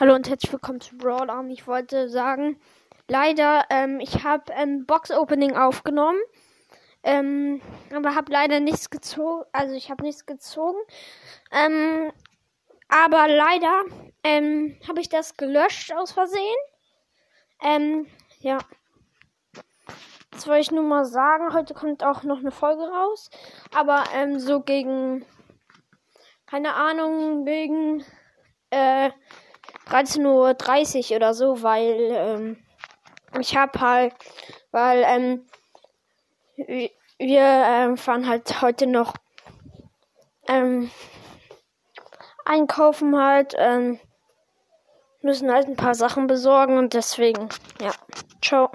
Hallo und herzlich willkommen zu Brawl Arm. Ich wollte sagen, leider, ähm, ich habe ähm, Box Opening aufgenommen, ähm, aber habe leider nichts gezogen. Also ich habe nichts gezogen. Ähm, aber leider ähm, habe ich das gelöscht aus Versehen. Ähm, ja. Das wollte ich nur mal sagen. Heute kommt auch noch eine Folge raus. Aber ähm, so gegen, keine Ahnung, wegen äh, 13.30 Uhr oder so, weil ähm, ich habe halt, weil ähm, wir ähm, fahren halt heute noch ähm, einkaufen halt, ähm, müssen halt ein paar Sachen besorgen und deswegen, ja, ciao.